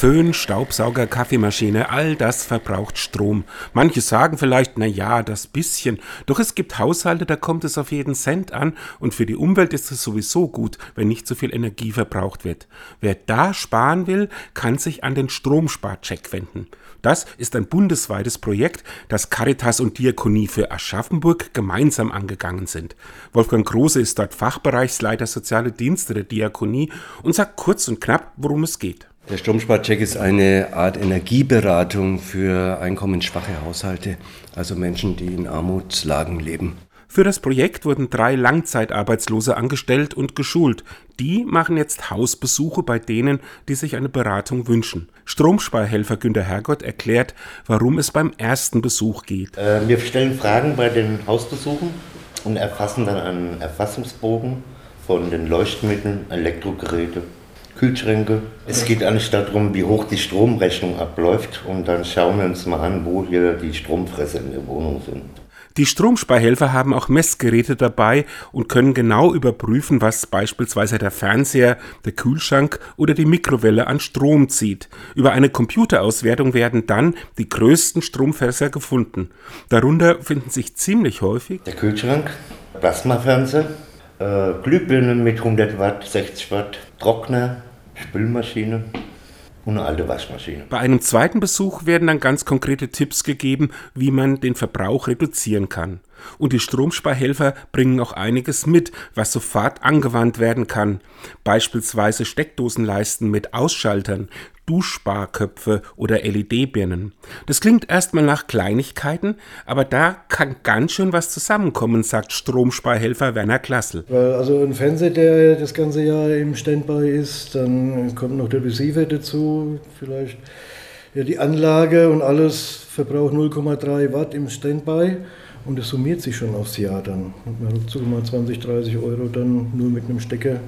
Föhn, Staubsauger, Kaffeemaschine, all das verbraucht Strom. Manche sagen vielleicht, na ja, das bisschen. Doch es gibt Haushalte, da kommt es auf jeden Cent an und für die Umwelt ist es sowieso gut, wenn nicht so viel Energie verbraucht wird. Wer da sparen will, kann sich an den Stromsparcheck wenden. Das ist ein bundesweites Projekt, das Caritas und Diakonie für Aschaffenburg gemeinsam angegangen sind. Wolfgang Große ist dort Fachbereichsleiter Soziale Dienste der Diakonie und sagt kurz und knapp, worum es geht. Der Stromsparcheck ist eine Art Energieberatung für einkommensschwache Haushalte, also Menschen, die in Armutslagen leben. Für das Projekt wurden drei Langzeitarbeitslose angestellt und geschult. Die machen jetzt Hausbesuche bei denen, die sich eine Beratung wünschen. Stromsparhelfer Günter Hergott erklärt, warum es beim ersten Besuch geht. Äh, wir stellen Fragen bei den Hausbesuchen und erfassen dann einen Erfassungsbogen von den Leuchtmitteln, Elektrogeräte Kühlschränke. Es geht eigentlich darum, wie hoch die Stromrechnung abläuft und dann schauen wir uns mal an, wo hier die Stromfresser in der Wohnung sind. Die Stromsparhelfer haben auch Messgeräte dabei und können genau überprüfen, was beispielsweise der Fernseher, der Kühlschrank oder die Mikrowelle an Strom zieht. Über eine Computerauswertung werden dann die größten Stromfresser gefunden. Darunter finden sich ziemlich häufig der Kühlschrank, Plasmafernseher, äh, Glühbirne mit 100 Watt, 60 Watt, Trockner, Spülmaschine und eine alte Waschmaschine. Bei einem zweiten Besuch werden dann ganz konkrete Tipps gegeben, wie man den Verbrauch reduzieren kann. Und die Stromsparhelfer bringen auch einiges mit, was sofort angewandt werden kann. Beispielsweise Steckdosenleisten mit Ausschaltern, Duschsparköpfe oder LED-Birnen. Das klingt erstmal nach Kleinigkeiten, aber da kann ganz schön was zusammenkommen, sagt Stromsparhelfer Werner Klassel. Also ein Fernseher, der das ganze Jahr im Standby ist, dann kommt noch der Receiver dazu, vielleicht ja, die Anlage und alles verbraucht 0,3 Watt im Standby. Und es summiert sich schon aufs Jahr dann. Und man sogar mal 20, 30 Euro dann nur mit einem Stecker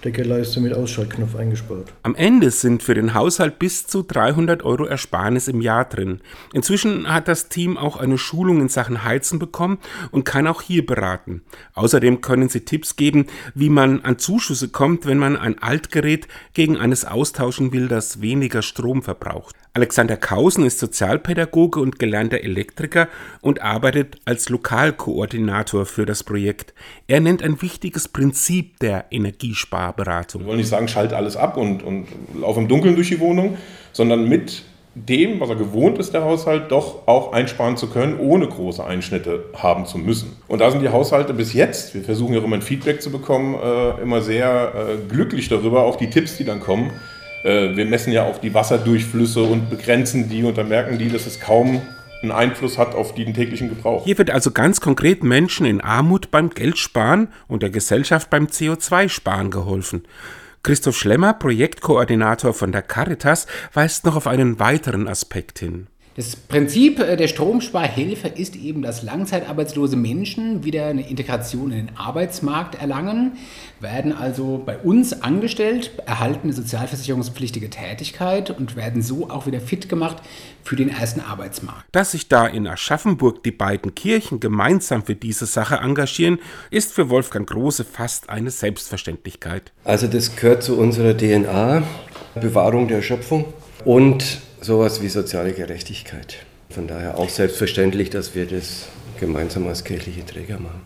Steckerleiste mit Ausschaltknopf eingespart. Am Ende sind für den Haushalt bis zu 300 Euro Ersparnis im Jahr drin. Inzwischen hat das Team auch eine Schulung in Sachen Heizen bekommen und kann auch hier beraten. Außerdem können sie Tipps geben, wie man an Zuschüsse kommt, wenn man ein Altgerät gegen eines austauschen will, das weniger Strom verbraucht. Alexander Kausen ist Sozialpädagoge und gelernter Elektriker und arbeitet als Lokalkoordinator für das Projekt. Er nennt ein wichtiges Prinzip der Energiesparberatung. Wir wollen nicht sagen, schalt alles ab und, und lauf im Dunkeln durch die Wohnung, sondern mit dem, was er gewohnt ist, der Haushalt, doch auch einsparen zu können, ohne große Einschnitte haben zu müssen. Und da sind die Haushalte bis jetzt, wir versuchen ja immer ein Feedback zu bekommen, äh, immer sehr äh, glücklich darüber, auch die Tipps, die dann kommen, äh, wir messen ja auch die Wasserdurchflüsse und begrenzen die und dann merken die, dass es kaum einen Einfluss hat auf den täglichen Gebrauch. Hier wird also ganz konkret Menschen in Armut beim Geldsparen und der Gesellschaft beim CO2-Sparen geholfen. Christoph Schlemmer, Projektkoordinator von der Caritas, weist noch auf einen weiteren Aspekt hin. Das Prinzip äh, der Stromsparhilfe ist eben, dass langzeitarbeitslose Menschen wieder eine Integration in den Arbeitsmarkt erlangen, werden also bei uns angestellt, erhalten eine sozialversicherungspflichtige Tätigkeit und werden so auch wieder fit gemacht für den ersten Arbeitsmarkt. Dass sich da in Aschaffenburg die beiden Kirchen gemeinsam für diese Sache engagieren, ist für Wolfgang Große fast eine Selbstverständlichkeit. Also das gehört zu unserer DNA, Bewahrung der Schöpfung und sowas wie soziale Gerechtigkeit. Von daher auch selbstverständlich, dass wir das gemeinsam als kirchliche Träger machen.